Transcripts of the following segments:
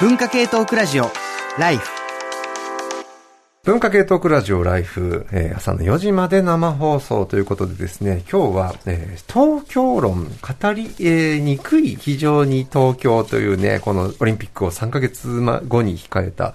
文化系トークラジオライフ。文化系トークラジオライフ、えー朝の4時まで生放送ということでですね、今日は、えー東京論、語り、えーにくい非常に東京というね、このオリンピックを3ヶ月後に控えた、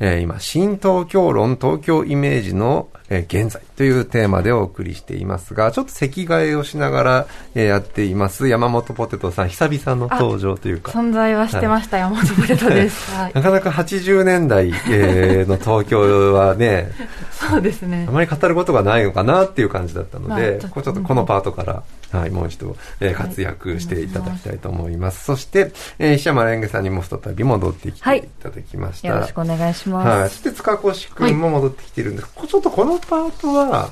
えー今、新東京論、東京イメージの、えー現在というテーマでお送りしていますが、ちょっと席替えをしながら、えーやっています、山本ポテトさん、久々の登場というか。存在はしてました、山本ポテトです。はい。なかなか80年代、えーの東京はね、そうですねあ。まり語ることがないのかなっていう感じだったのまあで、ちょっとこうちょっとこのパートから、はい、もう一度、えー活躍していただきたいと思います。そして、えー石山レンゲさんにも再び戻ってきていただきました。よろしくお願いします。はい。そして塚越くんも戻ってきてるんです。こちょっとこのパートは、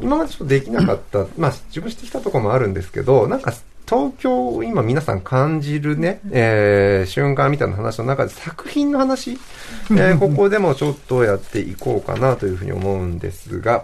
今までちょっとできなかった、まあ自分してきたところもあるんですけど、なんか東京を今皆さん感じるね、えー瞬間みたいな話の中で作品の話、えーここでもちょっとやっていこうかなというふうに思うんですが、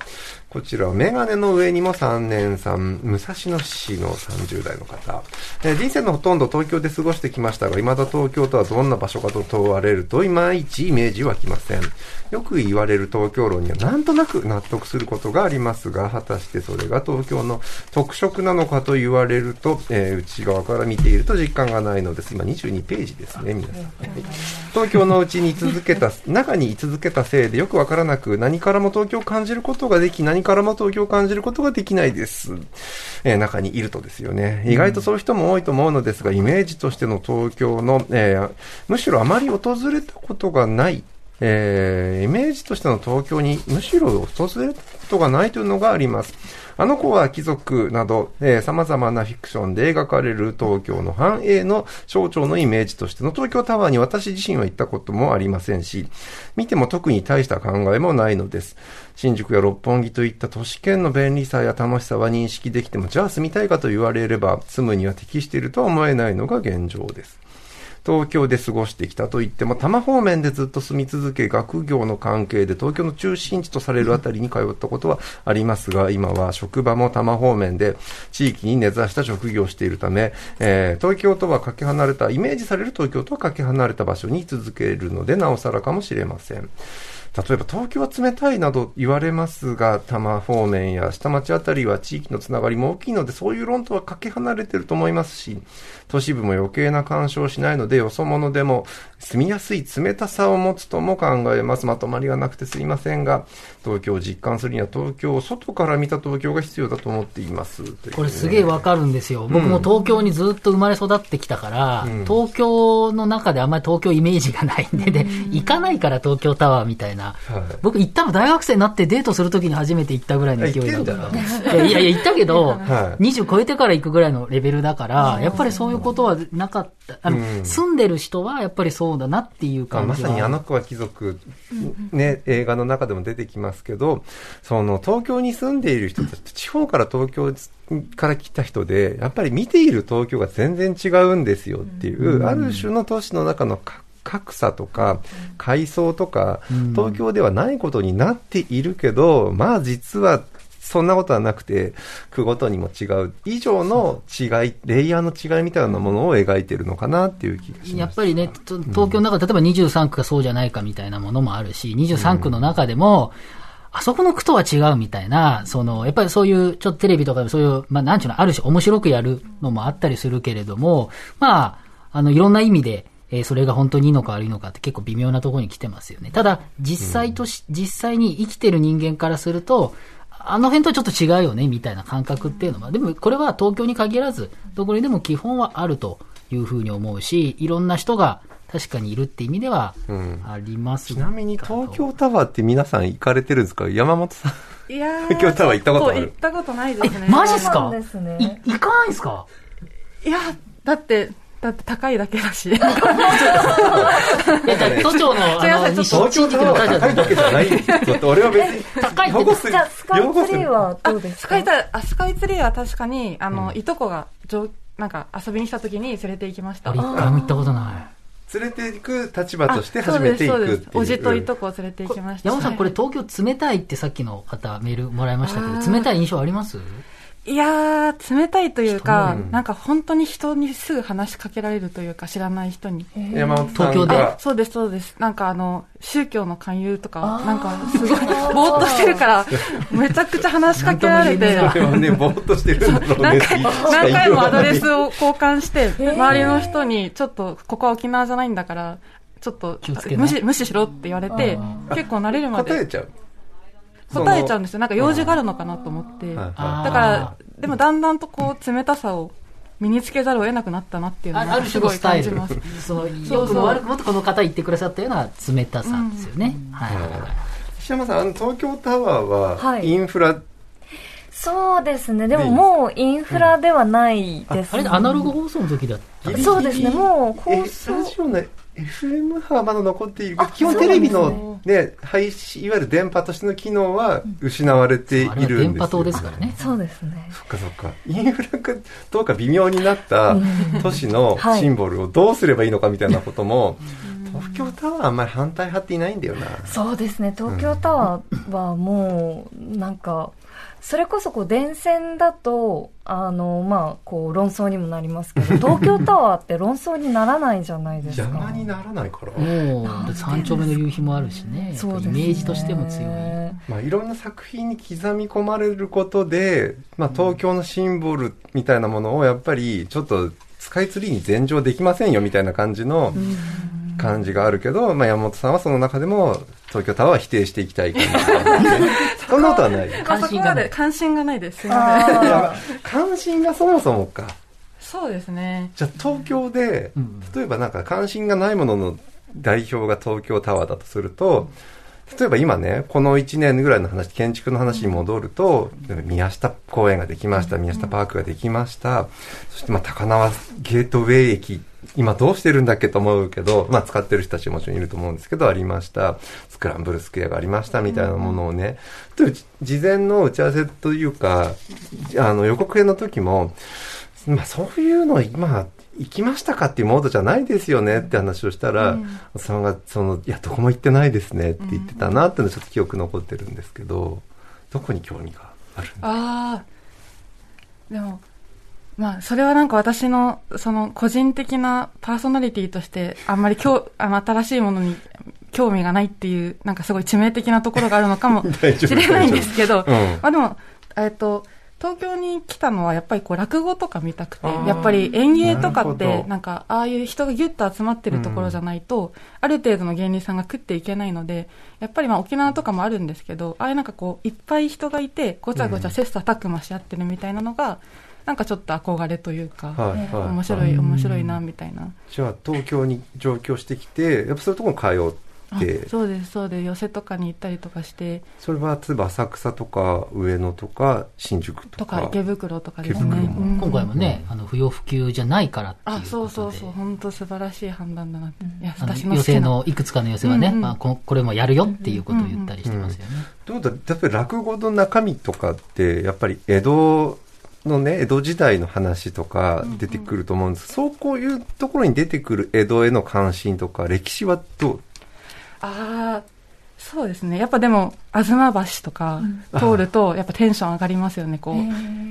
こちらはメガネの上にも3年さん、武蔵野市の30代の方。え人生のほとんど東京で過ごしてきましたが、未だ東京とはどんな場所かと問われると、いまいちイメージ湧きません。よく言われる東京論にはなんとなく納得することがありますが、果たしてそれが東京の特色なのかと言われると、えー内側から見ていると実感がないのです。今22ページですね、皆さん。はい東京のうちに居続けた、中に居続けたせいでよくわからなく、何からも東京を感じることができ、何からも東京を感じることができないです。えー中にいるとですよね。意外とそういう人も多いと思うのですが、イメージとしての東京の、えーむしろあまり訪れたことがないえーイメージとしての東京にむしろ訪れたことがないというのがあります。あの子は貴族など、えー様々なフィクションで描かれる東京の繁栄の象徴のイメージとしての東京タワーに私自身は行ったこともありませんし、見ても特に大した考えもないのです。新宿や六本木といった都市圏の便利さや楽しさは認識できても、じゃあ住みたいかと言われれば、住むには適しているとは思えないのが現状です。東京で過ごしてきたといっても、多摩方面でずっと住み続け、学業の関係で東京の中心地とされるあたりに通ったことはありますが、今は職場も多摩方面で地域に根ざした職業をしているため、えー東京とはかけ離れた、イメージされる東京とはかけ離れた場所に居続けるので、なおさらかもしれません。例えば東京は冷たいなど言われますが、多摩方面や下町あたりは地域のつながりも大きいので、そういう論とはかけ離れてると思いますし、都市部も余計な干渉をしないので、よそ者でも住みやすい冷たさを持つとも考えます。まとまりがなくてすいませんが、東京を実感するには東京を外から見た東京が必要だと思っています。これすげえわかるんですよ。僕も東京にずっと生まれ育ってきたから、東京の中であんまり東京イメージがないんで、で、行かないから東京タワーみたいな。はい。僕行ったの大学生になってデートするときに初めて行ったぐらいの勢いだから。いやいや行ったけど、はい。20超えてから行くぐらいのレベルだから、やっぱりそういうことはなかった。あの、うん。住んでる人はやっぱりそうだなっていう感じは。さにあの子は貴族、ね、映画の中でも出てきますけど、その東京に住んでいる人たち、地方から東京から来た人で、やっぱり見ている東京が全然違うんですよっていう、ある種の都市の中のか格差とか、階層とか、東京ではないことになっているけど、まあ実は、そんなことはなくて、区ごとにも違う。以上の違い、レイヤーの違いみたいなものを描いてるのかなっていう気がします。やっぱりね、と東京の中、例えば23区がそうじゃないかみたいなものもあるし、23区の中でも、あそこの区とは違うみたいな、その、やっぱりそういう、ちょっとテレビとかでもそういう、まあ、なんちゅうの、ある種面白くやるのもあったりするけれども、まあ、あの、いろんな意味で、えーそれが本当にいいのか悪いのかって結構微妙なところに来てますよね。ただ、実際とし、実際に生きてる人間からすると、あの辺とちょっと違うよね、みたいな感覚っていうのは、でもこれは東京に限らず、どこにでも基本はあるというふうに思うし、いろんな人が確かにいるって意味ではん。ありますちなみに東京タワーって皆さん行かれてるんですか？山本さん。いやー東 京タワー行ったことある？行ったことないですね。マジっすか？ね。い行かないんすか？いや、だって、だって高いだけだし。いや、じゃあ都庁の、あの、西新宿の大高いだけじゃない。ちょっと俺は別に。高いじゃあ、スカイツリーはどうですか？スカイタあスカイツリーは確かに、あの、いとこが、上なんか遊びに来た時に連れて行きました。俺一回も行ったことない。連れていく立場あとして初めて行くっていう。そうですそうですおじといとこを連れて行きました。山本さん、これはい東京冷たいってさっきの方メールもらいましたけあど、ー冷たい印象あります？いやー、冷たいというか、人になんか本当に人にすぐ話しかけられるというか、知らない人に。山本さん東京で？が、そうです、そうです。なんかあの、宗教の勧誘とかなんかすごい、ぼーっとしてるから、めちゃくちゃ話しかけられて、それはね、ぼーっとしてるんだろうね。何回何回もアドレスを。を交換して、周りの人に、ちょっと、ここは沖縄じゃないんだから、ちょっと無視、無視しろって言われて、結構慣れるまで。答えちゃう。答えちゃうんですよ。なんか用事があるのかなと思って。だから、でもだんだんとこう、冷たさを身につけざるを得なくなったなっていうのああるがすごい種のスタイル感じます。。そう良くも悪くもとこの方言ってくださったような冷たさですよね。はいはいはい。石山さん、あの東京タワーは、はいインフラ、そうですね。でもでいいもうインフラではないです、あれ、アナログ放送の時だったそうですね。もうえ放送ラジオの FM 波はまだ残っているけど、基本テレビのね、配信、いわゆる電波としての機能は失われているんあですよ。れは電波塔ですからね。そうですね。そっかそっか。インフラがどうか微妙になった都市のはいシンボルをどうすればいいのかみたいなことも、東京タワーはあんまり反対派っていないんだよな。そうですね。東京タワーはもう、なんか、それこそこう電線だと、あの、まあ、こう論争にもなりますけど、東京タワーって論争にならないじゃないですか。邪魔にならないから。もう、三丁目の夕日もあるしね。そうですねイメージとしても強い。まあ、いろんな作品に刻み込まれることで、まあ、東京のシンボルみたいなものをやっぱりちょっとスカイツリーに前乗できませんよみたいな感じの感じがあるけど、まあ、山本さんはその中でも東京タワーは否定していきたい感じがあるねそんなことはない。まあ関心がない関心がないです。すいません。あ関心がそもそもか。そうですね。じゃあ東京でうん、例えばなんか関心がないものの代表が東京タワーだとすると、例えば今ね、この1年ぐらいの話、建築の話に戻ると、宮下公園ができました、宮下パークができました、そしてまあ高輪ゲートウェイ駅、今どうしてるんだっけと思うけど、まあ使ってる人たちももちろんいると思うんですけど、ありました。スクランブルスクエアがありましたみたいなものをね、という事前の打ち合わせというか、あの予告編の時も、まあそういうの今、行きましたかっていうモードじゃないですよねって話をしたら、うんおっさんが、その、いや、どこも行ってないですねって言ってたなっていうのはちょっと記憶残ってるんですけど、どこに興味があるんだああ。でも、まあ、それはなんか私の、その、個人的なパーソナリティとして、あんまり今日、あの、新しいものに興味がないっていう、なんかすごい致命的なところがあるのかも しれないんですけど、うん。まあでも、えっと、東京に来たのはやっぱりこう落語とか見たくてやっぱり演芸とかって、ど。なんかああいう人がギュッと集まってるところじゃないと、ある程度の芸人さんが食っていけないので、やっぱりまあ沖縄とかもあるんですけど、ああいうなんかこう、いっぱい人がいて、ごちゃごちゃ切磋琢磨し合ってるみたいなのが、なんかちょっと憧れというか、はいはい面白い、面白いな、みたいな。じゃあ、東京に上京してきて、やっぱそういうところに通あって、そうです、そうです。寄せとかに行ったりとかして、それは例えば浅草とか上野とか新宿とか。とか池袋とかです池ね。袋うん今回もね、あの、不要不急じゃないからっていうことあ、で。そうそうそう、本当素晴らしい判断だなって。いや、私の予選好きな。のいくつかの予選はね、うんうんまあ、ここれもやるよっていうことを言ったりしてますよね。ということは、やっぱり落語の中身とかって、やっぱり江戸のね、江戸時代の話とか出てくると思うんです、そうこういうところに出てくる江戸への関心とか、歴史はどう？ああ、そうですね。やっぱでも、東橋とか通ると、やっぱテンション上がりますよね。こう、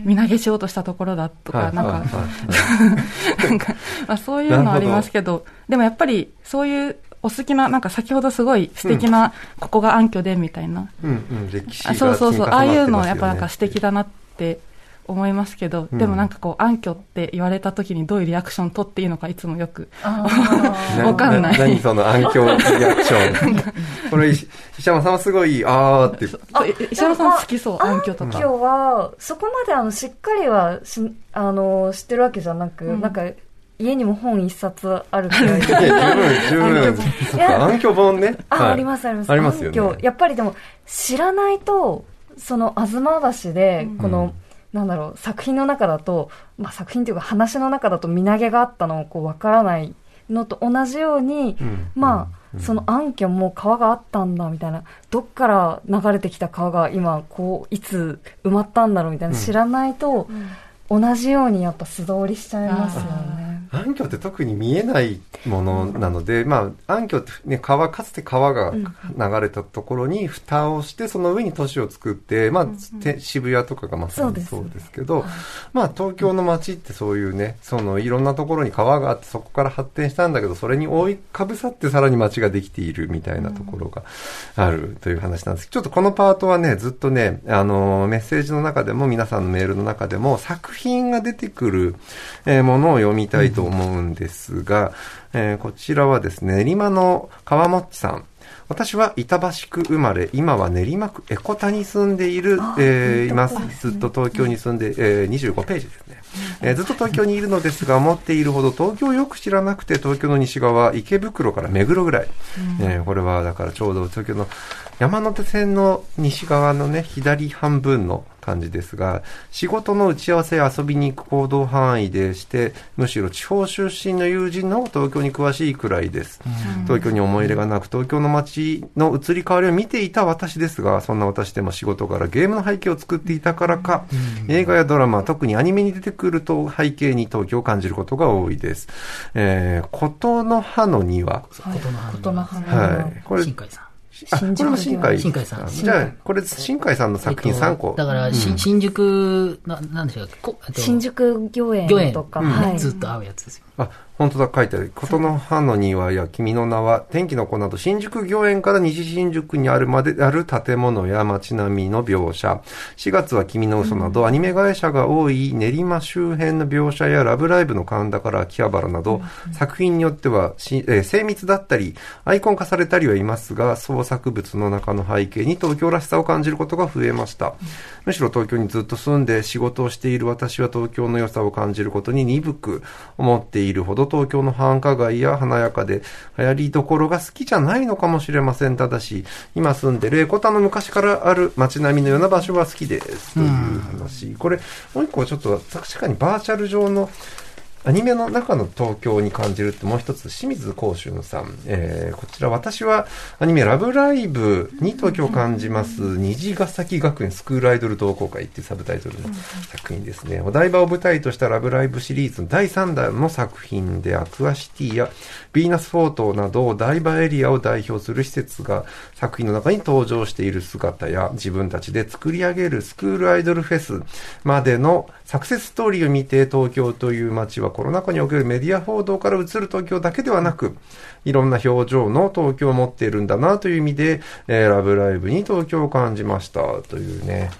身投げしようとしたところだとか、なんか、なんか、まあそういうのはありますけど、でもやっぱり、そういう、お好きな、なんか先ほどすごい素敵な、ここが暗渠でみたいな。うんうん、歴史があそうそうそう、ああいうのはやっぱなんか積素敵だなって思いますけど、うんでもなんかこう、暗渠って言われた時にどういうリアクション取っていいのかいつもよく。わかんない何その暗渠リアクション。これ、石石山さんはすごい、あーって。石山さん好きそう、暗渠とか。今日は、そこまであの、しっかりはし、あの、知ってるわけじゃなく、うんなんか、家にも本一冊あるくらいで。十分、十分。そっか、暗渠本ね。あ、はいありますあります。ありますよねやっぱりでも、知らないと、その、東橋で、この、うんなんだろう、作品の中だと、まあ作品というか話の中だと身投げがあったのをこうわからないのと同じように、うん。まあ、うん。その暗渠も川があったんだみたいな、どっから流れてきた川が今、こう、いつ埋まったんだろうみたいな、うん。知らないと、同じようにやっぱ素通りしちゃいますよあね。暗渠って特に見えないものなので、まあ、暗渠ってね、川、かつて川が流れたところに蓋をして、その上に都市を作って、まあ、渋谷とかがまさにそうですけど、まあ、東京の街ってそういうね、その、いろんなところに川があって、そこから発展したんだけど、それに覆いかぶさってさらに街ができているみたいなところがあるという話なんです。ちょっとこのパートはね、ずっとね、あの、メッセージの中でも、皆さんのメールの中でも、作品が出てくる、えー、ものを読みたいと思うんですが、えー、こちらはですね、練馬の川もっちさん。私は板橋区生まれ、今は練馬区エコタに住んでいる、えー、います。ずっと東京に住んで、えー、25ページですね。えー、ずっと東京にいるのですが、思っているほど東京をよく知らなくて、東京の西側、池袋から目黒ぐらい。うん、えー、これはだからちょうど東京の山手線の西側のね、左半分の感じですが、仕事の打ち合わせや遊びに行く行動範囲でして、むしろ地方出身の友人の東京に詳しいくらいです。東京に思い入れがなく、東京の街の移り変わりを見ていた私ですが、そんな私でも仕事からゲームの背景を作っていたからか、映画やドラマ、特にアニメに出てくると背景に東京を感じることが多いです。えー、琴の葉の庭。琴の葉の庭。はい。これ、あ、これも新海新海さん。じゃあ、これ、新海さんの作品3個。だから、新宿、な、なんでしょう新宿御苑とか、ずっと合うやつですよ。あ、本当だ、書いてある。琴の葉の庭や君の名は、天気の子など、新宿御苑から西新宿にあるまである建物や街並みの描写。4月は君の嘘など、アニメ会社が多い練馬周辺の描写やラブライブの神田から秋葉原など、作品によってはし、えー、精密だったり、アイコン化されたりはいますが、創作物の中の背景に東京らしさを感じることが増えました。むしろ東京にずっと住んで仕事をしている私は東京の良さを感じることに鈍く思っているほど東京の繁華街や華やかで流行りどころが好きじゃないのかもしれません。ただし、今住んでるエコタの昔からある街並みのような場所は好きです。という話。これ、もう一個ちょっと確かにバーチャル上のアニメの中の東京に感じるってもう一つ、清水光春さん。えー、こちら私はアニメラブライブに東京を感じます、虹ヶ崎学園スクールアイドル同好会っていうサブタイトルの作品ですね。お台場を舞台としたラブライブシリーズの第3弾の作品でアクアシティやヴィーナスフォートなど台場エリアを代表する施設が作品の中に登場している姿や自分たちで作り上げるスクールアイドルフェスまでのサクセスストーリーを見て東京という街はコロナ禍におけるメディア報道から映る東京だけではなく、いろんな表情の東京を持っているんだなという意味で、えー、ラブライブに東京を感じましたというね。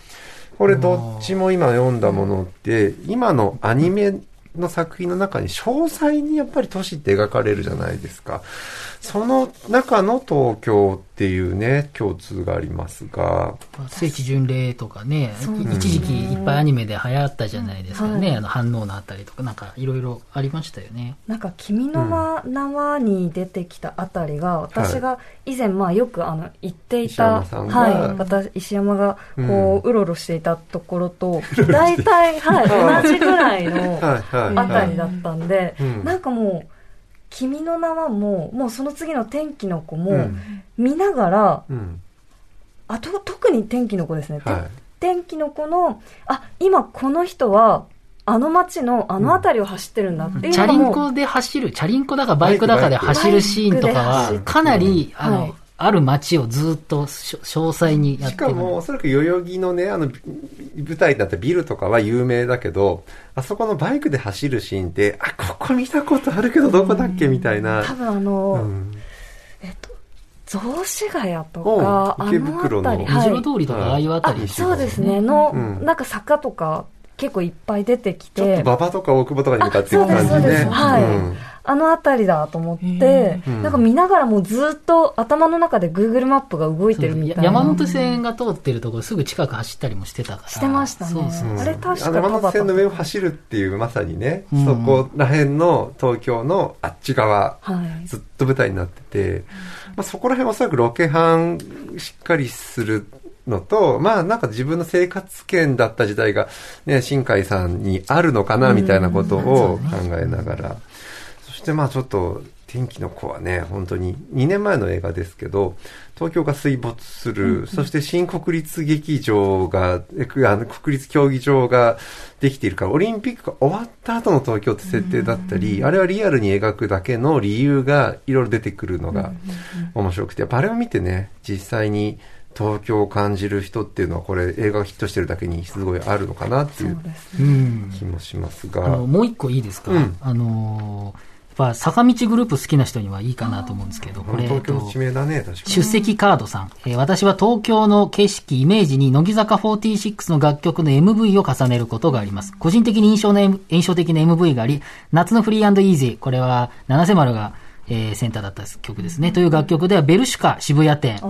これどっちも今読んだものって、今のアニメの作品の中に詳細にやっぱり都市って描かれるじゃないですか。その中の東京っていうね、共通がありますが。聖地巡礼とかね、一時期いっぱいアニメで流行ったじゃないですかね、はい、あの反応のあたりとか、なんかいろいろありましたよね。なんか、君の名はに出てきたあたりが、私が以前、まあよくあの言っていた、はい、私、石山がこう、うろうろしていたところと、大体、はい、同じぐらいのあたりだったんで、なんかもう、君の名はもう、もうその次の天気の子も、見ながら、うん、あと、特に天気の子ですね。はい、天気の子の、あ、今この人は、あの街のあの辺りを走ってるんだ。っていうチャリンコで走る、チャリンコだかバイクだかで走るシーンとかは、かなり、あの、はいある街をずっと詳細にやってしかも、おそらく代々木のね、あの、舞台だったビルとかは有名だけど、あそこのバイクで走るシーンって、あ、ここ見たことあるけどどこだっけみたいな。多分あの、うん、えっと、雑司ヶ谷とか、池袋の、虹の通りとか、ああいうあたり、そうですね、の、うん、なんか坂とか、結構いっぱい出てきて。ちょっと馬場とか大久保とかに向かっていく感じね。はい。うんあの辺りだと思って、なんか見ながらもずっと頭の中で Google マップが動いてるみたいな。山手線が通ってるところすぐ近く走ったりもしてたから。してましたね。そうそうあれ確か山手線の上を走るっていうまさにね、うん、そこら辺の東京のあっち側、はい、ずっと舞台になってて、まあ、そこら辺おそらくロケハンしっかりするのと、まあなんか自分の生活圏だった時代がね、新海さんにあるのかなみたいなことを考えながら。そしてまあちょっと、天気の子はね、本当に2年前の映画ですけど、東京が水没する、うんうん、そして新国立劇場が、あの国立競技場ができているから、オリンピックが終わった後の東京って設定だったり、あれはリアルに描くだけの理由がいろいろ出てくるのが面白くて、やっぱあれを見てね、実際に東京を感じる人っていうのはこれ映画がヒットしてるだけにすごいあるのかなっていう気もしますが。すね、もう一個いいですか、うん、あのーぱ坂道グループ好きな人にはいいかなと思うんですけど、これ、東京の地名だね、確かに。出席カードさん。えー、私は東京の景色、イメージに乃木坂46の楽曲の MV を重ねることがあります。個人的に印象の、印象的な MV があり、夏のフリーイージー、これは七瀬丸がえー、センターだった曲ですね。という楽曲では、ベルシュカ渋谷店。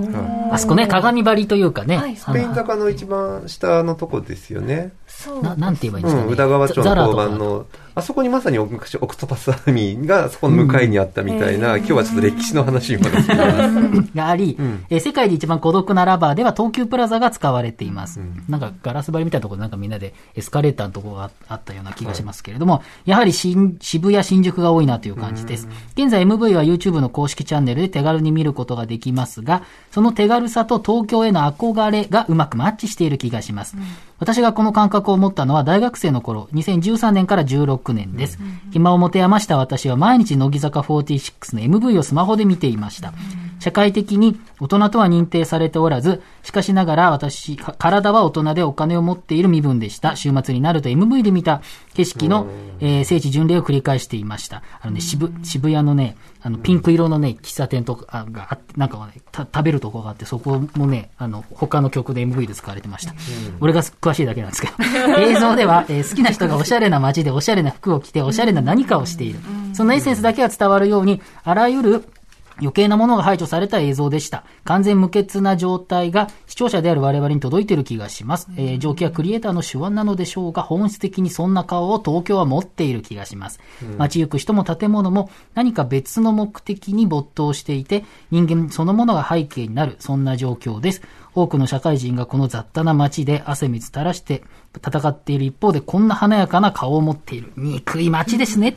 あそこね、鏡張りというかね。スペイン坂の一番下のとこですよね。そう。ななんて言えばいいんですかね。宇田川町の交番の。あそこにまさに昔オクトパスアーミーがそこの向かいにあったみたいな、うん、今日はちょっと歴史の話にも があり、うん、え世界で一番孤独なラバーでは東急プラザが使われています。うん、なんかガラス張りみたいなところなんかみんなでエスカレーターのところがあったような気がしますけれども、はい、やはり新渋谷、新宿が多いなという感じです。現在 MV は YouTube の公式チャンネルで手軽に見ることができますが、その手軽さと東京への憧れがうまくマッチしている気がします。私がこの感覚を持ったのは大学生の頃、2013年から16年です。暇を持て余した私は毎日乃木坂46の MV をスマホで見ていました。社会的に大人とは認定されておらず、しかしながら私、体は大人でお金を持っている身分でした。週末になると MV で見た景色の、えー、聖地巡礼を繰り返していました。あのね、渋渋谷のね、あの、ピンク色のね、喫茶店とかがあって、なんかね、食べるとこがあって、そこもね、あの、他の曲で MV で使われてました。俺が詳しいだけなんですけど。映像では、えー、好きな人がおしゃれな街でおしゃれな服を着て、おしゃれな何かをしている。そのエッセンスだけは伝わるように、あらゆる余計なものが排除された映像でした。完全無欠な状態が視聴者である我々に届いている気がします。えー、上記はクリエイターの手腕なのでしょうが、本質的にそんな顔を東京は持っている気がします。うん、街行く人も建物も何か別の目的に没頭していて、人間そのものが背景になる、そんな状況です。多くの社会人がこの雑多な街で汗水垂らして戦っている一方で、こんな華やかな顔を持っている。憎い街ですね。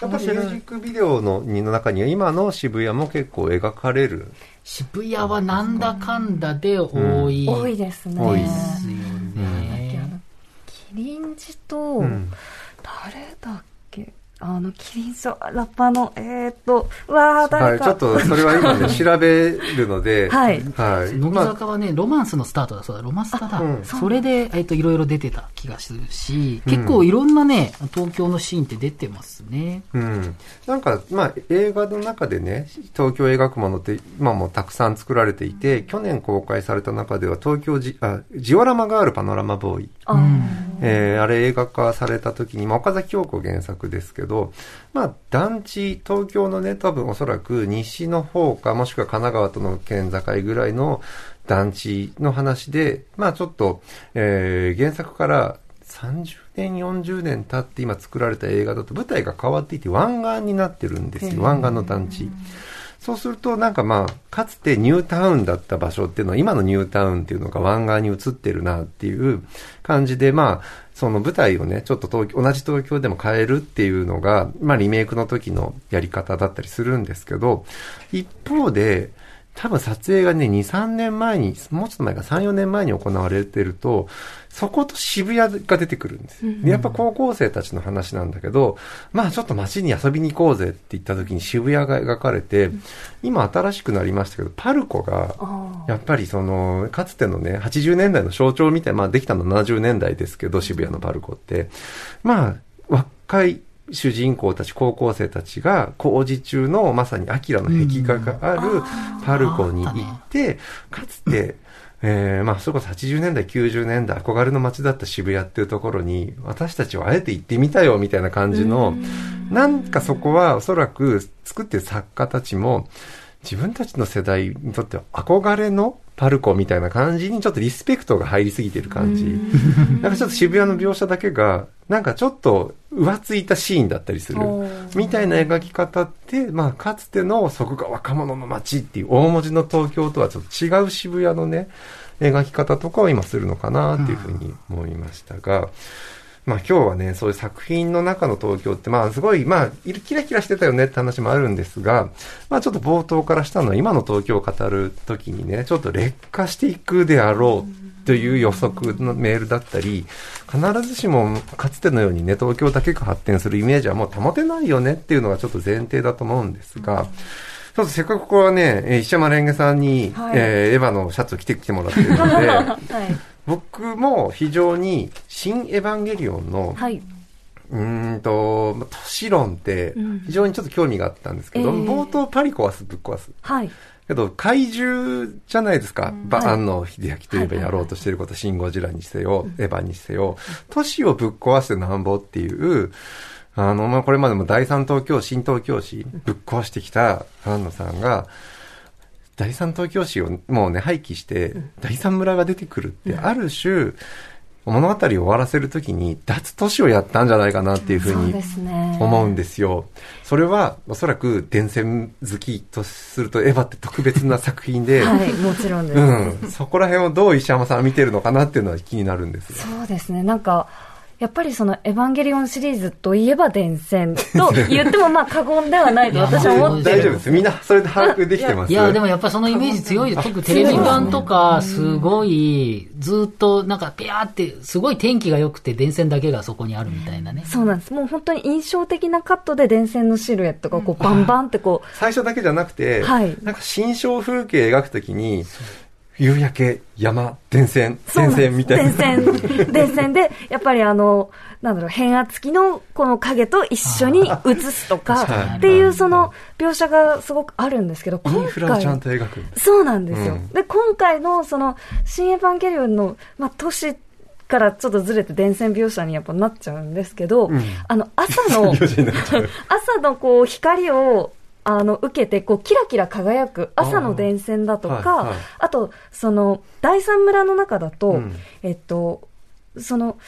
やっぱミュージックビデオのの中には今の渋谷も結構描かれる。渋谷はなんだかんだで多い、うん、多いですね。多いですよね、キリンジと、誰だっあの、キリンソラッパーの、えー、っと、わー、誰か。はい、ちょっと、それは今ね、調べるので、はい。はい。乃木坂はね、ロマンスのスタートだそうだ、ロマンスタだ。うん、それで、えー、っと、いろいろ出てた気がするし、結構いろんなね、東京のシーンって出てますね。うん。なんか、まあ、映画の中でね、東京を描くものって、今もたくさん作られていて、去年公開された中では、東京ジ、あ、ジオラマがあるパノラマボーイ。うん、えー、あれ映画化された時に、まあ、岡崎京子原作ですけど、まあ、団地、東京のね、多分おそらく西の方か、もしくは神奈川との県境ぐらいの団地の話で、まあちょっと、えー、原作から30年、40年経って今作られた映画だと舞台が変わっていて湾岸になってるんですよ。湾岸の団地。そうすると、なんかまあ、かつてニュータウンだった場所っていうのは、今のニュータウンっていうのが湾岸に移ってるなっていう感じで、まあ、その舞台をね、ちょっと東京、同じ東京でも変えるっていうのが、まあリメイクの時のやり方だったりするんですけど、一方で、多分撮影がね、2、3年前に、もうちょっと前か3、4年前に行われてると、そこと渋谷が出てくるんです。よ。やっぱ高校生たちの話なんだけど、まあちょっと街に遊びに行こうぜって言った時に渋谷が描かれて、今新しくなりましたけど、パルコが、やっぱりその、かつてのね、80年代の象徴みたいな、まあできたの70年代ですけど、渋谷のパルコって、まあ、若い主人公たち、高校生たちが工事中のまさにアキラの壁画があるパルコに行って、かつて、えー、まあ、それこそ80年代、90年代、憧れの街だった渋谷っていうところに、私たちはあえて行ってみたよ、みたいな感じの、なんかそこはおそらく作ってる作家たちも、自分たちの世代にとっては憧れのパルコみたいな感じにちょっとリスペクトが入りすぎてる感じ。なんかちょっと渋谷の描写だけが、なんかちょっと浮ついたシーンだったりする。みたいな描き方って、まあかつてのそこが若者の街っていう大文字の東京とはちょっと違う渋谷のね、描き方とかを今するのかなっていうふうに思いましたが、まあ今日はね、そういう作品の中の東京って、まあすごい、まあ、キラキラしてたよねって話もあるんですが、まあちょっと冒頭からしたのは今の東京を語るときにね、ちょっと劣化していくであろうという予測のメールだったり、必ずしもかつてのようにね、東京だけが発展するイメージはもう保てないよねっていうのがちょっと前提だと思うんですが、ちょっとせっかくここはね、石山レンゲさんに、はい、えー、エヴァのシャツを着てきてもらってるので、はい僕も非常に「新エヴァンゲリオンの」はい、うんと都市論って非常にちょっと興味があったんですけど、うん冒頭パリ壊すぶっ壊す。はい。けど、怪獣じゃないですか。うん、バ、安野秀明といえばやろうとしていること、シン・ゴジラにせよ、エヴァにせよ、都市をぶっ壊してなんぼっていう、あの、まあ、これまでも第三東京、新東京市、ぶっ壊してきた安野さんが、第三東京市をもうね、廃棄して、第三村が出てくるって、ある種、物語を終わらせるときに脱都市をやったんじゃないかなっていうふうに思うんですよ。それはおそらく伝線好きとするとエヴァって特別な作品で、はい、もちろんです。うん。そこら辺をどう石山さんは見てるのかなっていうのは気になるんですそうですね。なんか、やっぱりそのエヴァンゲリオンシリーズといえば伝線と 言ってもまあ過言ではないと私は思ってる。大丈夫です。みんなそれで把握できてますいや、でもやっぱそのイメージ強いです。特テレビ版とか、すごい、ずっとなんかピャーって、すごい天気が良くて電線だけがそこにあるみたいなね。そうなんです。もう本当に印象的なカットで電線のシルエットがこうバンバンってこう。最初だけじゃなくて、はい、なんか新象風景描くときに、夕焼け、山、電線、電線みたいな。電線、電線で、やっぱりあの、なんだろう、変圧器のこの影と一緒に映すとか、っていうその描写がすごくあるんですけど、今回。そうなんですよ。うん、で、今回のその、新エヴァンゲリオンの、まあ、都市からちょっとずれて電線描写にやっぱなっちゃうんですけど、うん、あの、朝の、朝のこう、光をあの受けてこうキラキラ輝く朝の電線だとか、あはいはい、あとその第三村の中だと、うん、えっとその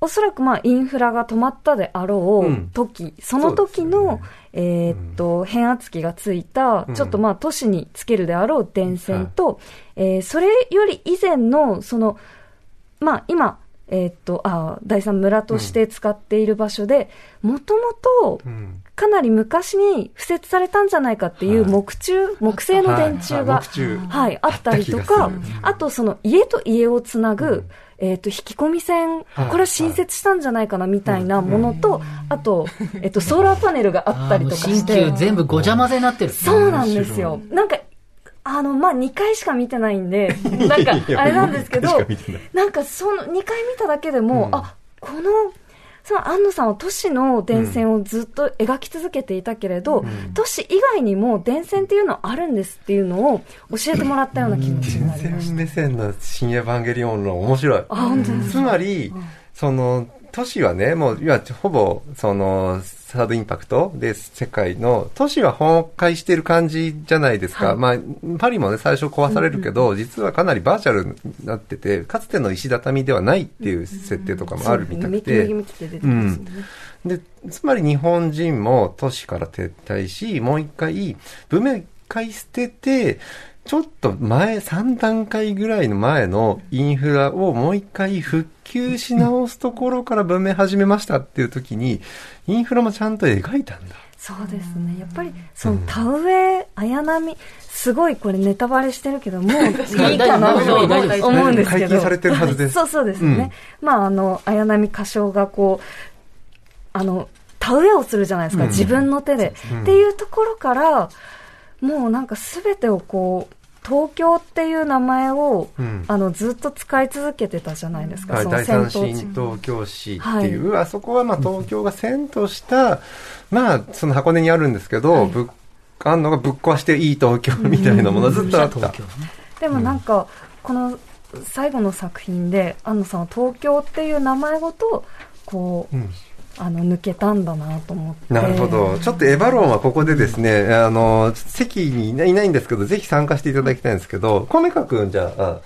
おそらくまあインフラが止まったであろう時、うん、その時の、ね、えー、っと、変圧器がついた、ちょっとまあ都市につけるであろう電線と、うん、えー、それより以前の、その、まあ今、えー、っと、あ第三村として使っている場所で、もともと、かなり昔に敷設されたんじゃないかっていう木柱、木製の電柱が、はい、あったりとか、あとその家と家をつなぐ、えっ、と、引き込み線、これは新設したんじゃないかなみたいなものと、あと、えっ、と、ソーラーパネルがあったりとかして。新旧全部ごちゃ混ぜになってる。そうなんですよ。なんか、あの、まあ、2回しか見てないんで、なんか、あれなんですけど、なんか、その、2回見ただけでも、うん、あ、この、その安野さんは都市の電線をずっと描き続けていたけれど、うん、都市以外にも電線っていうのあるんですっていうのを教えてもらったような気持ちになりました。電線目線の新エヴァンゲリオンの面白い。あ、本当ですつまり、うん、その、都市はね、もう、いわほぼ、その、サードインパクトで世界の都市は崩壊している感じじゃないですか。はい、まあ、パリもね、最初壊されるけど、うんうん、実はかなりバーチャルになってて、かつての石畳ではないっていう設定とかもあるみたくて。で、つまり日本人も都市から撤退し、もう一回、文明一回捨てて、ちょっと前、3段階ぐらいの前のインフラをもう一回復旧し直すところから文明始めましたっていう時に、インフラもちゃんと描いたんだ。そうですね。やっぱり、その田植え、綾波、すごいこれネタバレしてるけど、もう いいかなと思うんですけど。解禁されてるはずです。そうそうですね。うん、まあ、あの、綾波歌唱がこう、あの、田植えをするじゃないですか、うん、自分の手で、うん、っていうところから、もうなんかすべてをこう、東京っていう名前を、うん、あのずっと使い続けてたじゃないですか、はい、第三新東京市っていう、はい、あそこはまあ東京が遷都した、まあその箱根にあるんですけど、はい、ぶあんのがぶっ壊していい東京みたいなものずっとあった。ね、でもなんか、この最後の作品で安野さんは東京っていう名前ごとこう、うんあの抜けたんだなと思って。なるほど。ちょっとエヴァ論はここでですねあの席にいないんですけどぜひ参加していただきたいんですけどコメカ君じゃあ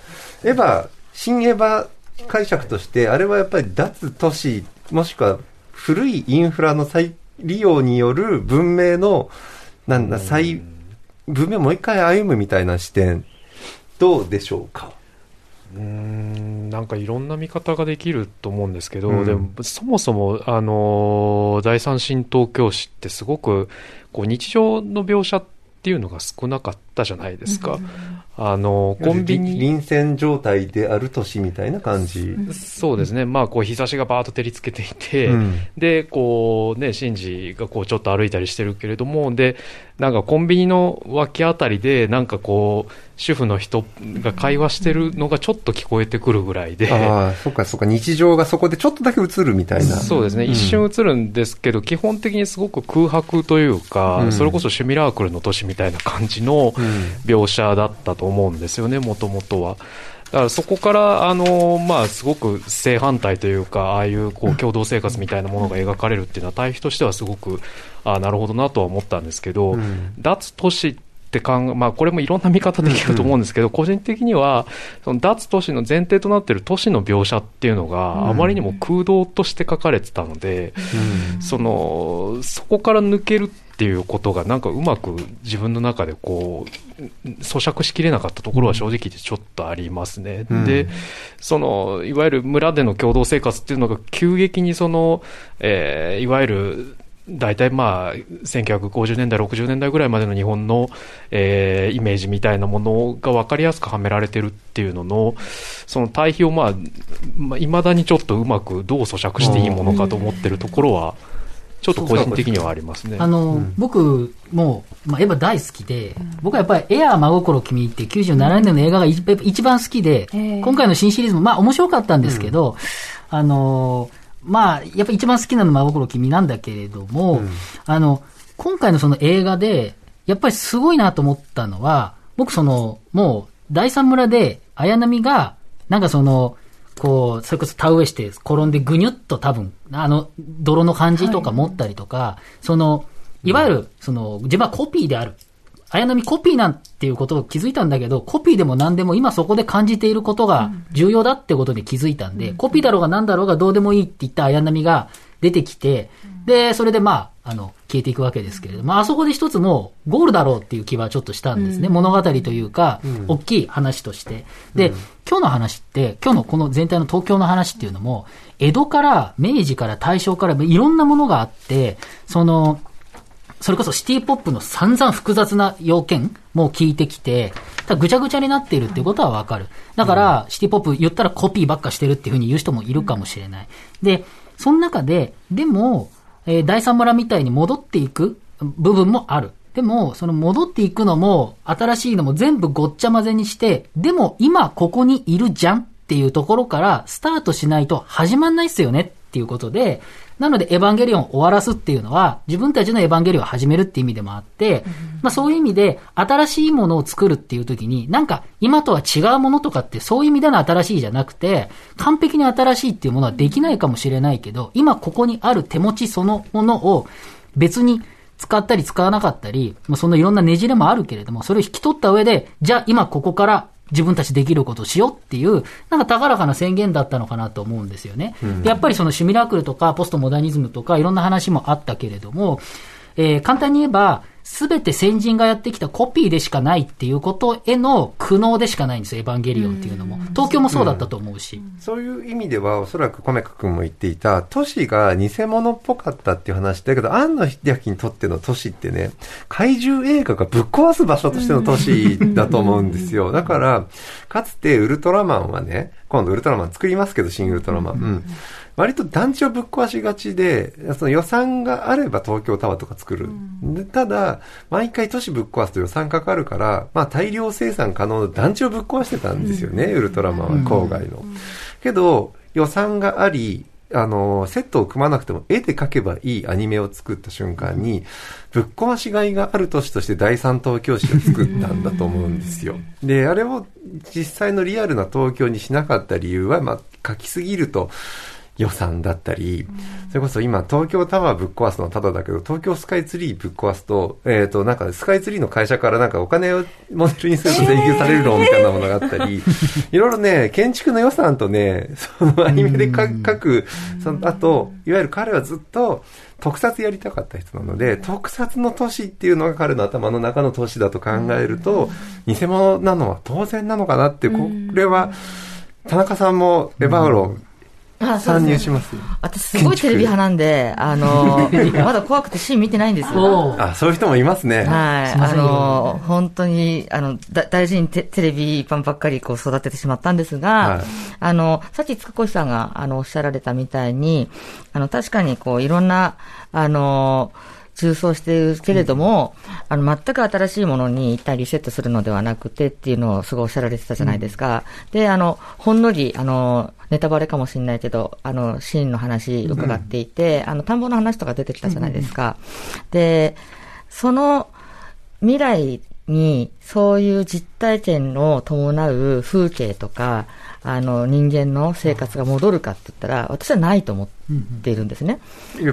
エヴァ新エヴァ解釈としてあれはやっぱり脱都市もしくは古いインフラの再利用による文明のなんだ再文明もう一回歩むみたいな視点どうでしょうか？うんなんかいろんな見方ができると思うんですけど、うん、でもそもそも、あの第三神道教師ってすごくこう日常の描写っていうのが少なかったじゃないですか。あの、コンビニ。臨戦状態である年みたいな感じ。そうですね。まあ、こう、日差しがバーッと照りつけていて、うん、で、こう、ね、シンジがこう、ちょっと歩いたりしてるけれども、で、なんかコンビニの脇あたりで、なんかこう、主婦の人が会話してるのがちょっと聞こえてくるぐらいで。ああ、そっかそっか、日常がそこでちょっとだけ映るみたいな。そうですね、うん、一瞬映るんですけど、基本的にすごく空白というか、うん、それこそシミラークルの年みたいな感じの描写だったと思うんですよね、もともとは。だからそこから、あのまあ、すごく正反対というか、ああいうこう共同生活みたいなものが描かれるっていうのは、対比としてはすごく、あなるほどなとは思ったんですけど、うん、脱都市って考え、まあ、これもいろんな見方できると思うんですけど、うん個人的には、その脱都市の前提となっている都市の描写っていうのが、あまりにも空洞として書かれてたので、うん、その、そこから抜けるっていうことが、なんかうまく自分の中でこう、咀嚼しきれなかったところは正直ちょっとありますね。うん、で、その、いわゆる村での共同生活っていうのが急激にその、えー、いわゆる大体まあ、1950年代、60年代ぐらいまでの日本の、えー、イメージみたいなものが分かりやすくはめられてるっていうのの、その対比をまあ、まあ、未だにちょっとうまくどう咀嚼していいものかと思ってるところは、ちょっと個人的にはありますね。あの、うん、僕も、まあ、エヴァ大好きで、僕はやっぱりエアー真心君って97年の映画が一番好きで、今回の新シリーズもまあ面白かったんですけど、あのーまあ、やっぱ一番好きなのは真心君なんだけれども、うん、あの、今回のその映画で、やっぱりすごいなと思ったのは、僕その、もう、第三村で、綾波が、なんかその、こう、それこそ田植えして転んでぐにゅっと多分、あの、泥の感じとか持ったりとか、はい、その、いわゆる、その、自分はコピーである。綾波コピーなんていうことを気づいたんだけど、コピーでも何でも今そこで感じていることが重要だってことに気づいたんで、コピーだろうが何だろうがどうでもいいって言った綾波が出てきて、で、それでまあ、あの、消えていくわけですけれども、あそこで一つもうゴールだろうっていう気はちょっとしたんですね。物語というか、大きい話として。で、今日の話って、今日のこの全体の東京の話っていうのも、江戸から明治から大正からいろんなものがあって、その、それこそシティポップの散々複雑な要件も聞いてきて、ぐちゃぐちゃになっているっていうことはわかる。だから、シティポップ言ったらコピーばっかしてるっていうふうに言う人もいるかもしれない。で、その中で、でも、えー、第三村みたいに戻っていく部分もある。でも、その戻っていくのも、新しいのも全部ごっちゃ混ぜにして、でも今ここにいるじゃんっていうところからスタートしないと始まんないっすよねっていうことで、なので、エヴァンゲリオンを終わらすっていうのは、自分たちのエヴァンゲリオンを始めるっていう意味でもあって、まあそういう意味で、新しいものを作るっていう時に、なんか、今とは違うものとかって、そういう意味での新しいじゃなくて、完璧に新しいっていうものはできないかもしれないけど、今ここにある手持ちそのものを、別に使ったり使わなかったり、まあ、そのいろんなねじれもあるけれども、それを引き取った上で、じゃあ今ここから自分たちできることをしようっていう、なんか高らかな宣言だったのかなと思うんですよね。うん、やっぱりそのシミラクルとかポストモダニズムとかいろんな話もあったけれども、えー、簡単に言えば、すべて先人がやってきたコピーでしかないっていうことへの苦悩でしかないんですよ、エヴァンゲリオンっていうのも。東京もそうだったと思うし。うん、そういう意味では、おそらくコメカ君も言っていた、都市が偽物っぽかったっていう話だけど、庵野秀明にとっての都市ってね、怪獣映画がぶっ壊す場所としての都市だと思うんですよ。だから、かつてウルトラマンはね、今度ウルトラマン作りますけど、新ウルトラマン。うん割と団地をぶっ壊しがちで、その予算があれば東京タワーとか作る。うん、ただ、毎回都市ぶっ壊すと予算かかるから、まあ大量生産可能な団地をぶっ壊してたんですよね、うん、ウルトラマンは郊外の。けど、予算があり、あの、セットを組まなくても絵で描けばいいアニメを作った瞬間に、ぶっ壊しがいがある都市として第三東京市を作ったんだと思うんですよ。で、あれを実際のリアルな東京にしなかった理由は、まあ、書きすぎると、予算だったり、それこそ今東京タワーぶっ壊すのはただだけど、東京スカイツリーぶっ壊すと、えっ、ー、と、なんかスカイツリーの会社からなんかお金をモデルにすると請求されるのみたいなものがあったり、いろいろね、建築の予算とね、そのアニメで書く、その、あと、いわゆる彼はずっと、特撮やりたかった人なので、特撮の都市っていうのが彼の頭の中の都市だと考えると、偽物なのは当然なのかなって、これは、田中さんもエヴァ論、うん参入します私すごいテレビ派なんで、あの まだ怖くてシーン見てないんですよ。あ、そういう人もいますね。はい。あの本当に、あの、だ大事にテテレビ一般ばっかりこう育ててしまったんですが、はい、あの、さっき塚越さんが、あの、おっしゃられたみたいに、あの、確かにこう、いろんな、あの、重装しているけれども、あの、全く新しいものに一旦リセットするのではなくてっていうのをすごいおっしゃられてたじゃないですか。うん、で、あの、ほんのり、あの、ネタバレかもしれないけど、あの、シーンの話伺っていて、うん、あの、田んぼの話とか出てきたじゃないですか。うん、で、その未来にそういう実体験を伴う風景とか、あの人間の生活が戻るかって言ったら、私はないと思っているんですね。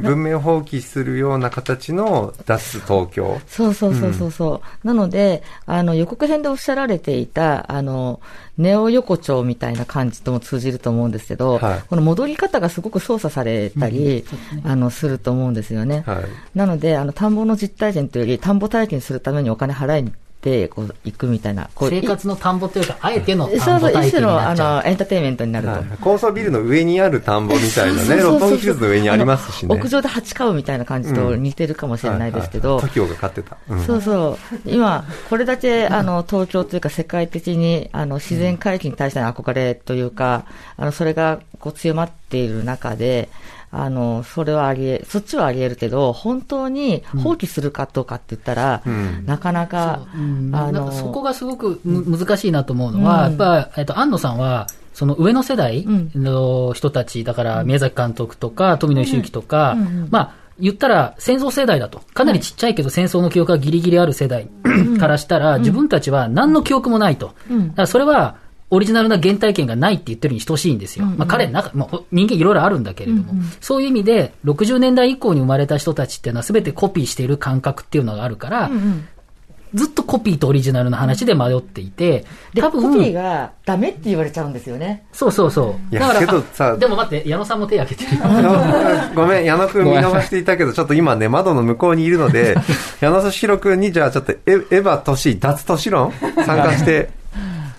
文明放棄するような形の脱東京。そうそうそうそうそう、うん、なので、あの予告編でおっしゃられていた、あの、ネオ横丁みたいな感じとも通じると思うんですけど、はい、この戻り方がすごく操作されたり、うんね、あの、すると思うんですよね。はい、なので、あの、田んぼの実体験というより、田んぼ体験するためにお金払いにてこう行くみたいな。生活の田んぼというかあえての田んぼそうそう一種のあのエンターテインメントになると、はい、高層ビルの上にある田んぼみたいなね六本木ヒルズの上にありますしね。屋上で蜂飼うみたいな感じと似てるかもしれないですけど、うんはいはい、が飼ってた、うん、そうそう。今これだけあの東京というか世界的にあの自然回帰に対しての憧れというか、あのそれがこう強まっている中であの、それはありえ、そっちはありえるけど、本当に放棄するかどうかって言ったら、うん、なかなか、う。ん、あの、そこがすごく難しいなと思うのは、うん、やっぱ、えっと、安野さんは、その上の世代の人たち、だから宮崎監督とか、富野義行とか、まあ、言ったら戦争世代だと。かなりちっちゃいけど戦争の記憶がギリギリある世代からしたら、自分たちは何の記憶もないと。だからそれは、オリジナルな原体験がないって言ってるに等しいんですよ。うんうん、まあ彼の中、まあ、人間いろいろあるんだけれども、うんうん、そういう意味で、60年代以降に生まれた人たちっていうのは全てコピーしている感覚っていうのがあるから、うんうん、ずっとコピーとオリジナルの話で迷っていて、多分。コピーがダメって言われちゃうんですよね。そうそうそう。だから、けどさ、でも待って、矢野さんも手挙げてる。ごめん、矢野くん見逃していたけど、ちょっと今ね、窓の向こうにいるので、矢野しろくんにじゃあちょっとエエヴァ都市脱都市論参加して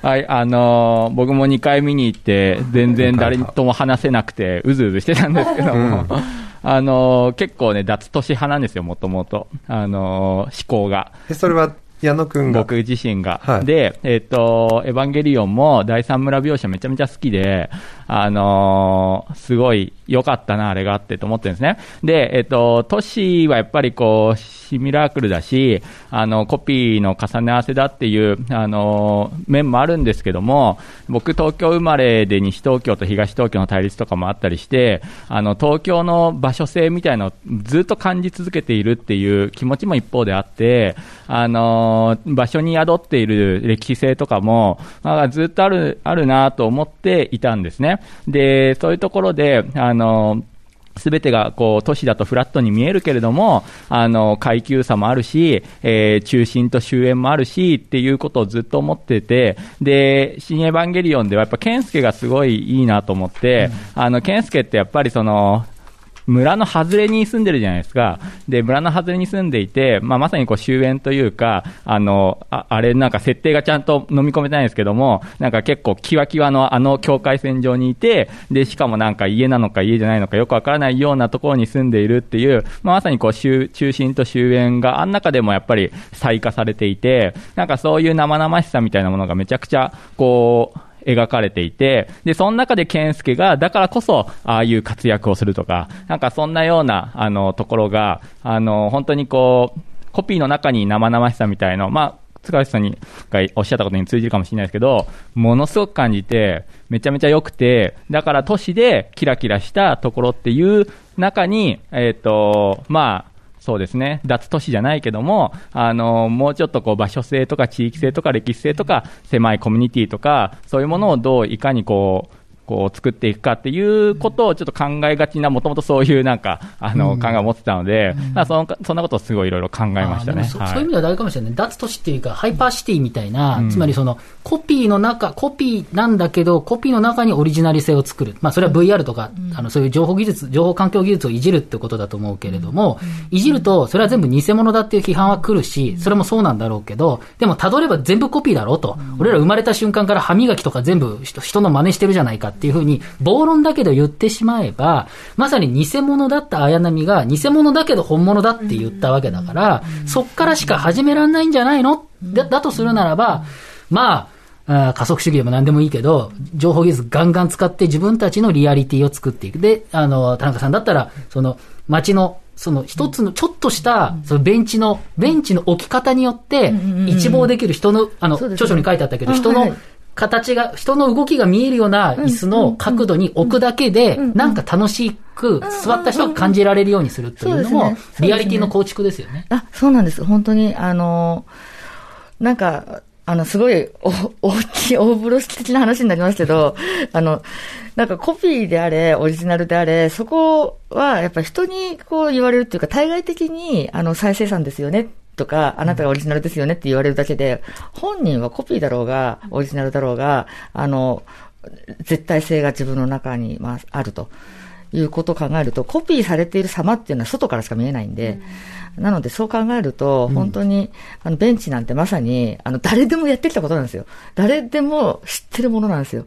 はい、あのー、僕も2回見に行って、全然誰とも話せなくて、うずうずしてたんですけども、うん、あのー、結構ね、脱都市派なんですよ、もともと。あのー、思考が。それは矢野くんが？僕自身が。はい、で、えっ、ー、と、エヴァンゲリオンも第三村描写めちゃめちゃ好きで、あのー、すごい良かったな、あれがあってと思ってるんですね。で、えっ、と、都市はやっぱりこう、シミラークルだし、あの、コピーの重ね合わせだっていう、あの、面もあるんですけども、僕東京生まれで西東京と東東京の対立とかもあったりして、あの、東京の場所性みたいなのをずっと感じ続けているっていう気持ちも一方であって、あの、場所に宿っている歴史性とかも、まあ、ずっとある、あるなと思っていたんですね。で、そういうところで、あの、すべてがこう都市だとフラットに見えるけれども、あの階級差もあるし、えー、中心と終焉もあるしっていうことをずっと思ってて、で、新エヴァンゲリオンではやっぱ健介がすごいいいなと思って、うん、あの健介ってやっぱりその村の外れに住んでるじゃないですか。で、村の外れに住んでいて、まあ、まさにこう終焉というか、あの、ああれなんか設定がちゃんと飲み込めてないんですけども、なんか結構キワキワのあの境界線上にいて、で、しかもなんか家なのか家じゃないのかよくわからないようなところに住んでいるっていう、まあ、まさにこう中心と終焉があん中でもやっぱり再化されていて、なんかそういう生々しさみたいなものがめちゃくちゃ、こう、描かれていて、で、その中で健介が、だからこそ、ああいう活躍をするとか、なんかそんなような、あの、ところが、あの、本当にこう、コピーの中に生々しさみたいの、まあ、塚内さんにがおっしゃったことに通じるかもしれないですけど、ものすごく感じて、めちゃめちゃ良くて、だから都市でキラキラしたところっていう中に、えっ、ー、と、まあ、そうですね、脱都市じゃないけども、あのもうちょっとこう場所性とか地域性とか歴史性とか、狭いコミュニティとか、そういうものをどういかにこうこう作っていくかっていうことをちょっと考えがちな、もともとそういうなんか、あの、考えを持ってたので、まあそのそんなことをすごいいろいろ考えましたね。そういう意味では大事かもしれない。脱都市っていうか、ハイパーシティみたいな、つまりその、コピーの中、コピーなんだけど、コピーの中にオリジナル性を作る。まあそれは VR とか、あの、そういう情報技術、情報環境技術をいじるってことだと思うけれども、いじると、それは全部偽物だっていう批判は来るし、それもそうなんだろうけど、でも辿れば全部コピーだろうと。俺ら生まれた瞬間から歯磨きとか全部人の真似してるじゃないかっていうふうに、暴論だけど言ってしまえば、まさに偽物だった綾波が偽物だけど本物だって言ったわけだから、そっからしか始められないんじゃないの？だだとするならば、まあ、あ加速主義でも何でもいいけど、情報技術ガンガン使って自分たちのリアリティを作っていく。で、あの、田中さんだったら、その、街の、その一つのちょっとした、そのベンチの、ベンチの置き方によって、一望できる人の、あの、著書に書いてあったけど、あ人のはい形が、人の動きが見えるような椅子の角度に置くだけで、なんか楽しく座った人が感じられるようにするというのもリアリティの構築ですよね。あ、そうなんです。本当に、あの、なんか、あの、すごい、お、大きい、大風呂的な話になりますけど、あの、なんかコピーであれ、オリジナルであれ、そこは、やっぱり人にこう言われるっていうか、対外的に、あの、再生産ですよね、とか、あなたがオリジナルですよねって言われるだけで、本人はコピーだろうが、オリジナルだろうが、あの、絶対性が自分の中に、まあ、あると。いうことを考えると、コピーされている様っていうのは外からしか見えないんで、なのでそう考えると、本当に、あの、ベンチなんてまさに、あの、誰でもやってきたことなんですよ。誰でも知ってるものなんですよ。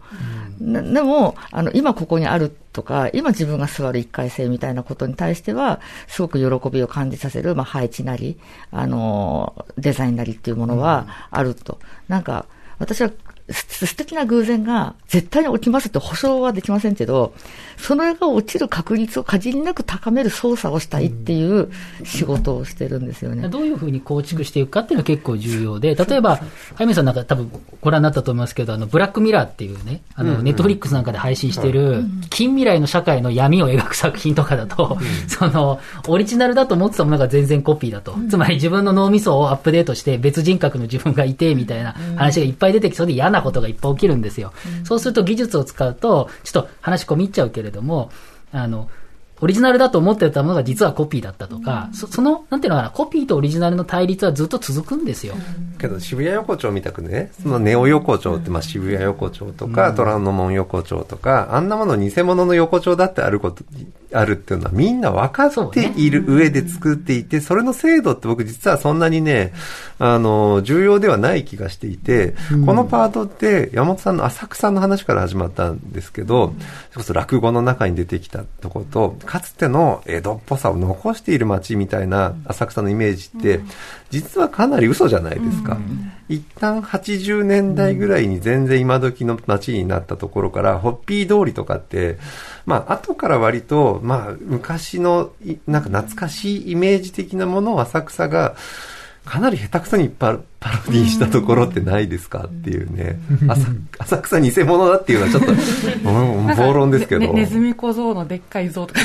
なでも、あの、今ここにあるとか、今自分が座る一回性みたいなことに対しては、すごく喜びを感じさせる、まあ、配置なり、あの、デザインなりっていうものはあると。なんか、私はす素敵な偶然が絶対に起きますって保証はできませんけど、それが落ちる確率を限りなく高める操作をしたいっていう仕事をしてるんですよね。どういうふうに構築していくかっていうのは結構重要で、例えば、ハイメさんなんか多分ご覧になったと思いますけど、あの、ブラックミラーっていうね、あの、ネットフリックスなんかで配信している、近未来の社会の闇を描く作品とかだと、その、オリジナルだと思ってたものが全然コピーだと。つまり自分の脳みそをアップデートして別人格の自分がいて、みたいな話がいっぱい出てきそうで嫌なことがいっぱい起きるんですよ。そうすると技術を使うと、ちょっと話込み入っちゃうけれども、あの、オリジナルだと思ってたものが実はコピーだったとか、そその、なんていうのかな、コピーとオリジナルの対立はずっと続くんですよ。けど渋谷横丁みたくね、そのネオ横丁って、まあ渋谷横丁とか、虎ノ門横丁とか、あんなもの偽物の横丁だってあること、あるっていうのはみんな分かっている上で作っていて、それの精度って僕実はそんなにね、あの、重要ではない気がしていて、このパートって山本さんの浅草の話から始まったんですけど、それこそ落語の中に出てきたところと、かつての江戸っぽさを残している街みたいな浅草のイメージって、実はかなり嘘じゃないですか。一旦80年代ぐらいに全然今時の街になったところから、ホッピー通りとかって、まあ、後から割と、まあ、昔の、いなんか懐かしいイメージ的なものを浅草が、かなり下手くそにパパロディしたところってないですかっていうね。浅浅草偽物だっていうのはちょっと、うん暴論ですけど。ねネズミ小僧のでっかい像とか、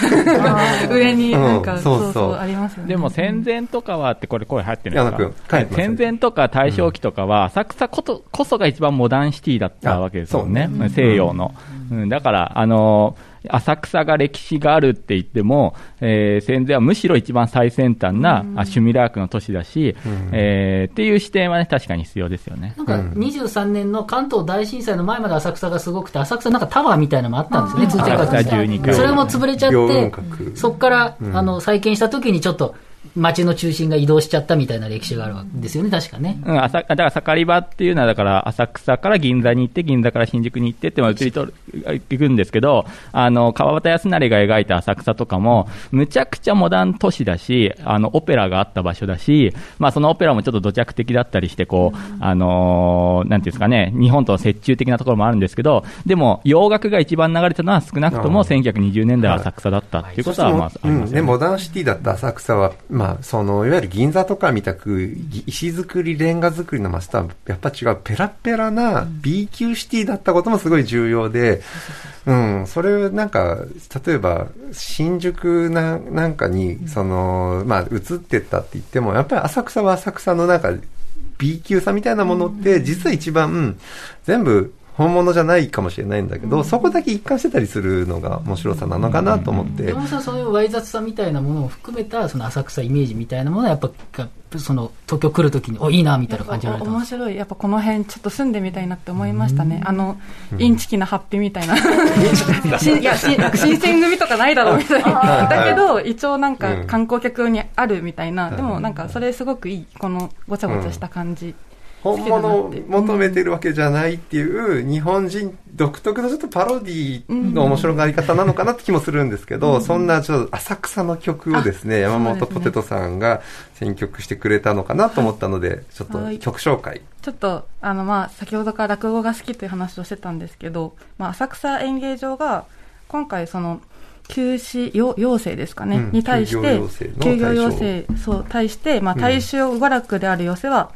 上になんか、うん。そうそうそうそう、ありますよね。でも戦前とかはって、これ声入ってるんですか戦前とか大正期とかは、浅草ことこそが一番モダンシティだったわけですよね。西洋の。うん。だから、あの浅草が歴史があるって言っても、えー戦前はむしろ一番最先端な、あシュミラークの都市だし、えーっていう視点はね、確かに必要ですよね。なんか23年の関東大震災の前まで浅草がすごくて、浅草なんかタワーみたいなのもあったんですよね、通天閣浅草12階それも潰れちゃ両ってそこから、あの再建した時にちょっと街の中心が移動しちゃったみたいな歴史があるわけですよね、確かね。うん、浅だから盛り場っていうのは、だから浅草から銀座に行って、銀座から新宿に行ってって、まあ移りとる行くんですけど、あの川端康成が描いた浅草とかも、むちゃくちゃモダン都市だし、あのオペラがあった場所だし、まあ、そのオペラもちょっと土着的だったりして、こう、あのーなんていうんですかね、日本との折衷的なところもあるんですけど、でも洋楽が一番流れたのは少なくともああ1920年代は浅草だったっていうことは、まあ、ありますよね。モダンシティだった浅草は、まあ、その、いわゆる銀座とかみたく、ぎ石造り、レンガ造りの街とは、やっぱ違う、ペラペラな B 級シティだったこともすごい重要で、うん、それなんか、例えば、新宿ななんかに、その、まあ、移ってったって言っても、やっぱり浅草は浅草のなんか、B 級さみたいなものって、実は一番、全部本物じゃないかもしれないんだけど、うん、そこだけ一貫してたりするのが面白さなのかなと思って。山本さん、そういうわい雑さみたいなものを含めた、その浅草イメージみたいなものは、やっぱ、その、東京来るときに、お、いいな、みたいな感じられた面白い。やっぱこの辺、ちょっと住んでみたいなって思いましたね。あの、インチキなハッピーみたいな。いや、新選組とかないだろうみたいな。だけど、一応なんか観光客にあるみたいな。でもなんか、それすごくいい。このごちゃごちゃした感じ。本物を求めてるわけじゃないっていう日本人独特のちょっとパロディの面白がり方なのかなって気もするんですけど、そんなちょっと浅草の曲をですね、山本ポテトさんが選曲してくれたのかなと思ったので、ちょっと曲紹介。ちょっと、あの、まあ、先ほどから落語が好きという話をしてたんですけど、まあ、浅草演芸場が、今回その、休止要要請ですかね、うん、に対して、休業要請、そう、対して、まあ、対象娯楽である要請は、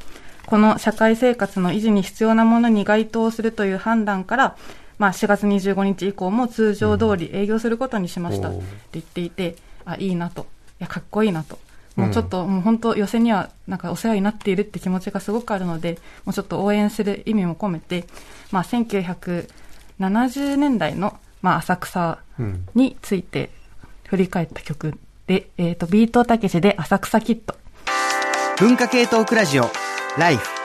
この社会生活の維持に必要なものに該当するという判断から、まあ、4月25日以降も通常通り営業することにしましたって言っていて、あ、いいなと。いや、かっこいいなと。もうちょっと、もう本当、予選にはなんかお世話になっているって気持ちがすごくあるので、もうちょっと応援する意味も込めて、まあ、1970年代の、まあ、浅草について振り返った曲で、えっ、ー、と、ビートたけしで浅草キッド。文化系トークラジオライフ